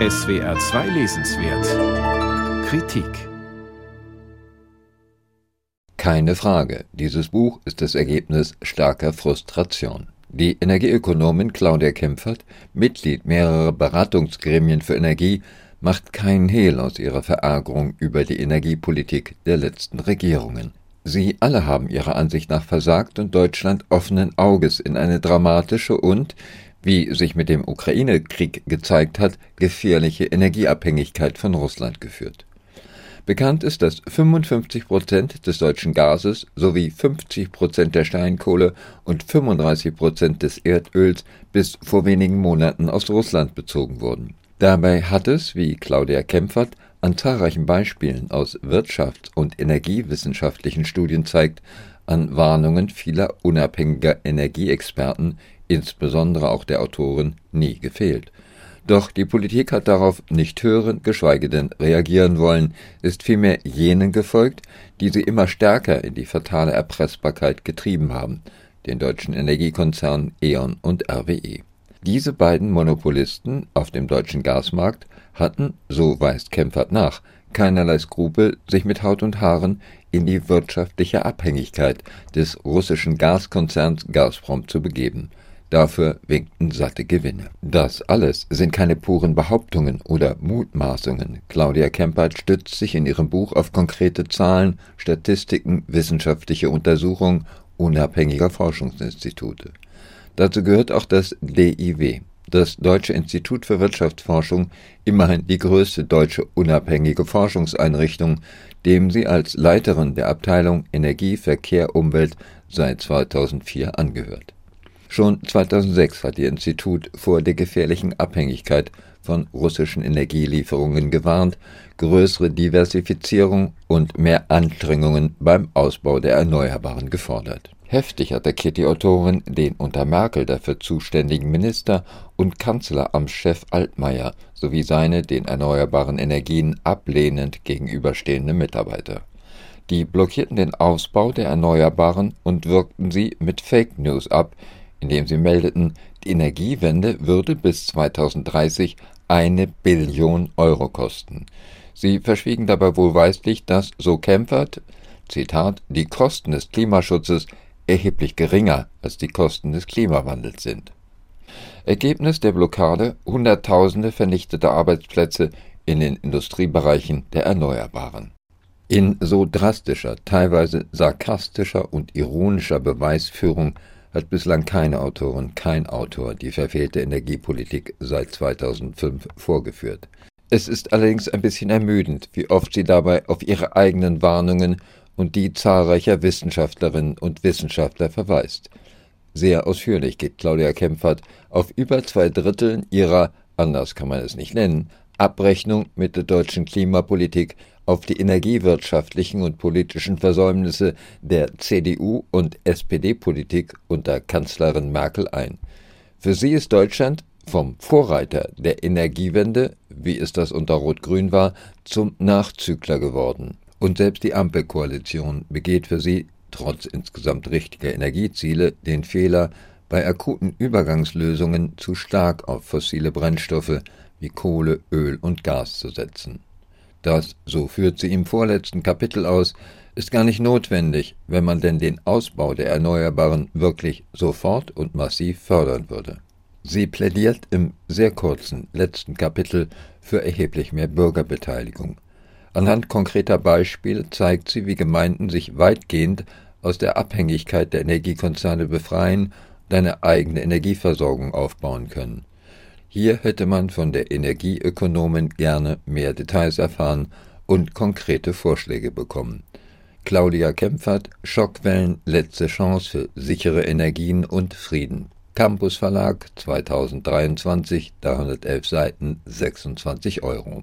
SWR 2 Lesenswert Kritik Keine Frage, dieses Buch ist das Ergebnis starker Frustration. Die Energieökonomin Claudia Kempfert, Mitglied mehrerer Beratungsgremien für Energie, macht keinen Hehl aus ihrer Verärgerung über die Energiepolitik der letzten Regierungen. Sie alle haben ihrer Ansicht nach versagt und Deutschland offenen Auges in eine dramatische und, wie sich mit dem Ukraine-Krieg gezeigt hat, gefährliche Energieabhängigkeit von Russland geführt. Bekannt ist, dass 55 Prozent des deutschen Gases sowie 50 Prozent der Steinkohle und 35 Prozent des Erdöls bis vor wenigen Monaten aus Russland bezogen wurden. Dabei hat es, wie Claudia Kempfert an zahlreichen Beispielen aus wirtschafts- und energiewissenschaftlichen Studien zeigt, an Warnungen vieler unabhängiger Energieexperten, insbesondere auch der Autoren, nie gefehlt. Doch die Politik hat darauf nicht hören, geschweige denn reagieren wollen, ist vielmehr jenen gefolgt, die sie immer stärker in die fatale Erpressbarkeit getrieben haben, den deutschen Energiekonzernen E.ON und RWE. Diese beiden Monopolisten auf dem deutschen Gasmarkt hatten, so weist Kempfert nach, keinerlei Skrupel, sich mit Haut und Haaren in die wirtschaftliche Abhängigkeit des russischen Gaskonzerns Gazprom zu begeben – Dafür winkten satte Gewinne. Das alles sind keine puren Behauptungen oder Mutmaßungen. Claudia Kempert stützt sich in ihrem Buch auf konkrete Zahlen, Statistiken, wissenschaftliche Untersuchungen unabhängiger Forschungsinstitute. Dazu gehört auch das DIW, das Deutsche Institut für Wirtschaftsforschung, immerhin die größte deutsche unabhängige Forschungseinrichtung, dem sie als Leiterin der Abteilung Energie, Verkehr, Umwelt seit 2004 angehört. Schon 2006 hat Ihr Institut vor der gefährlichen Abhängigkeit von russischen Energielieferungen gewarnt, größere Diversifizierung und mehr Anstrengungen beim Ausbau der Erneuerbaren gefordert. Heftig attackiert die Autorin den unter Merkel dafür zuständigen Minister und Kanzleramtschef Altmaier sowie seine den erneuerbaren Energien ablehnend gegenüberstehende Mitarbeiter. Die blockierten den Ausbau der Erneuerbaren und wirkten sie mit Fake News ab, indem sie meldeten, die Energiewende würde bis 2030 eine Billion Euro kosten. Sie verschwiegen dabei wohlweislich, dass, so Kempfert, Zitat, die Kosten des Klimaschutzes erheblich geringer als die Kosten des Klimawandels sind. Ergebnis der Blockade Hunderttausende vernichtete Arbeitsplätze in den Industriebereichen der Erneuerbaren. In so drastischer, teilweise sarkastischer und ironischer Beweisführung hat bislang keine Autorin, kein Autor die verfehlte Energiepolitik seit 2005 vorgeführt. Es ist allerdings ein bisschen ermüdend, wie oft sie dabei auf ihre eigenen Warnungen und die zahlreicher Wissenschaftlerinnen und Wissenschaftler verweist. Sehr ausführlich geht Claudia Kempfert auf über zwei Dritteln ihrer, anders kann man es nicht nennen, Abrechnung mit der deutschen Klimapolitik auf die energiewirtschaftlichen und politischen Versäumnisse der CDU und SPD-Politik unter Kanzlerin Merkel ein. Für sie ist Deutschland vom Vorreiter der Energiewende, wie es das unter Rot-Grün war, zum Nachzügler geworden. Und selbst die Ampelkoalition begeht für sie, trotz insgesamt richtiger Energieziele, den Fehler, bei akuten Übergangslösungen zu stark auf fossile Brennstoffe wie Kohle, Öl und Gas zu setzen. Das, so führt sie im vorletzten Kapitel aus, ist gar nicht notwendig, wenn man denn den Ausbau der Erneuerbaren wirklich sofort und massiv fördern würde. Sie plädiert im sehr kurzen letzten Kapitel für erheblich mehr Bürgerbeteiligung. Anhand konkreter Beispiele zeigt sie, wie Gemeinden sich weitgehend aus der Abhängigkeit der Energiekonzerne befreien und eine eigene Energieversorgung aufbauen können. Hier hätte man von der Energieökonomin gerne mehr Details erfahren und konkrete Vorschläge bekommen. Claudia Kempfert, Schockwellen, letzte Chance für sichere Energien und Frieden. Campus Verlag 2023, 311 Seiten, 26 Euro.